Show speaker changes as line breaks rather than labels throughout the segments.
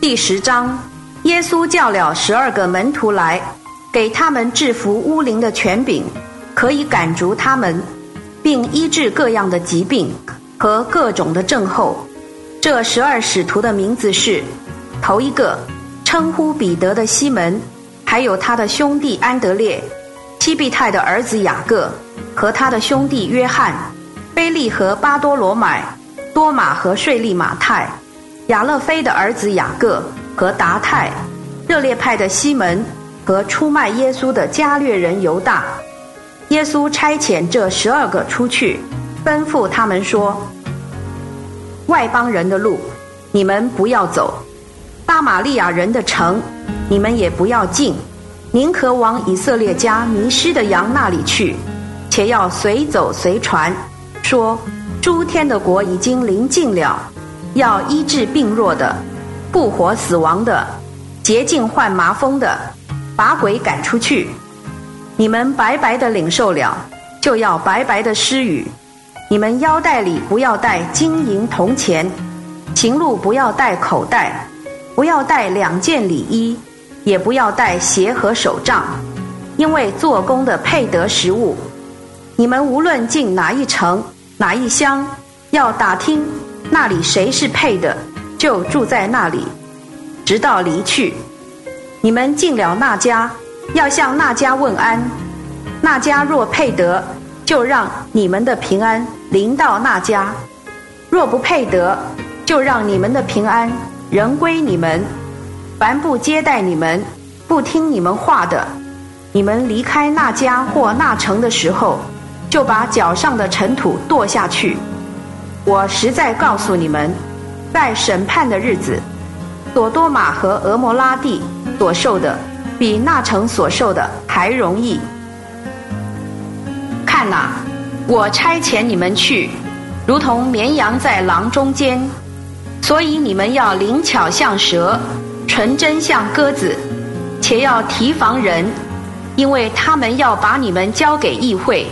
第十章，耶稣叫了十二个门徒来，给他们制服巫灵的权柄，可以赶逐他们，并医治各样的疾病和各种的症候。这十二使徒的名字是：头一个，称呼彼得的西门，还有他的兄弟安德烈，西庇太的儿子雅各和他的兄弟约翰，菲利和巴多罗买，多马和税利马太。亚勒菲的儿子雅各和达泰，热烈派的西门和出卖耶稣的加略人犹大，耶稣差遣这十二个出去，吩咐他们说：“外邦人的路，你们不要走；大玛利亚人的城，你们也不要进。宁可往以色列家迷失的羊那里去，且要随走随传，说诸天的国已经临近了。”要医治病弱的，不活死亡的，洁净患麻风的，把鬼赶出去。你们白白的领受了，就要白白的施予。你们腰带里不要带金银铜钱，行路不要带口袋，不要带两件里衣，也不要带鞋和手杖，因为做工的配得食物。你们无论进哪一城哪一乡，要打听。那里谁是配的，就住在那里，直到离去。你们进了那家，要向那家问安。那家若配得，就让你们的平安临到那家；若不配得，就让你们的平安仍归你们。凡不接待你们、不听你们话的，你们离开那家或那城的时候，就把脚上的尘土跺下去。我实在告诉你们，在审判的日子，索多玛和俄摩拉地所受的，比那城所受的还容易。看哪，我差遣你们去，如同绵羊在狼中间，所以你们要灵巧像蛇，纯真像鸽子，且要提防人，因为他们要把你们交给议会，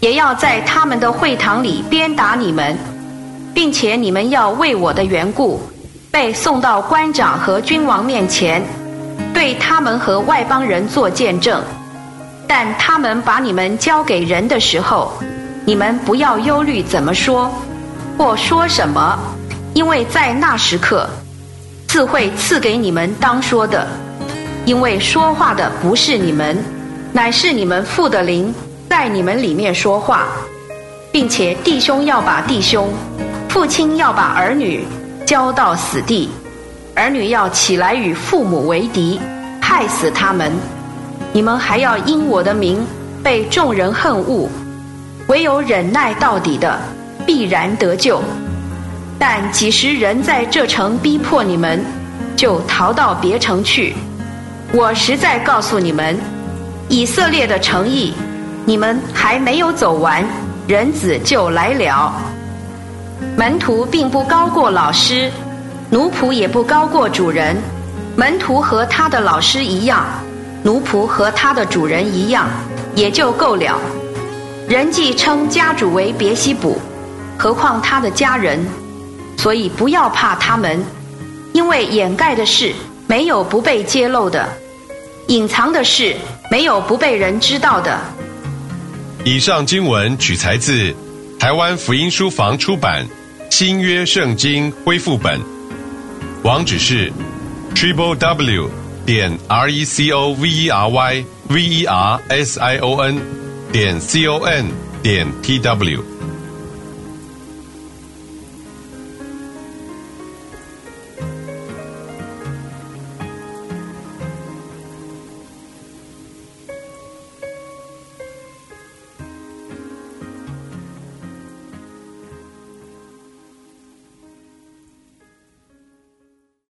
也要在他们的会堂里鞭打你们。并且你们要为我的缘故，被送到官长和君王面前，对他们和外邦人做见证。但他们把你们交给人的时候，你们不要忧虑怎么说，或说什么，因为在那时刻，自会赐给你们当说的。因为说话的不是你们，乃是你们父的灵在你们里面说话，并且弟兄要把弟兄。父亲要把儿女交到死地，儿女要起来与父母为敌，害死他们。你们还要因我的名被众人恨恶，唯有忍耐到底的，必然得救。但几时人在这城逼迫你们，就逃到别城去。我实在告诉你们，以色列的诚意，你们还没有走完，人子就来了。门徒并不高过老师，奴仆也不高过主人。门徒和他的老师一样，奴仆和他的主人一样，也就够了。人既称家主为别西卜，何况他的家人？所以不要怕他们，因为掩盖的事没有不被揭露的，隐藏的事没有不被人知道的。
以上经文取材自台湾福音书房出版。新约圣经恢复本，网址是 triple w 点 r e c o v e r y v e r s i o n 点 c o n 点 t w。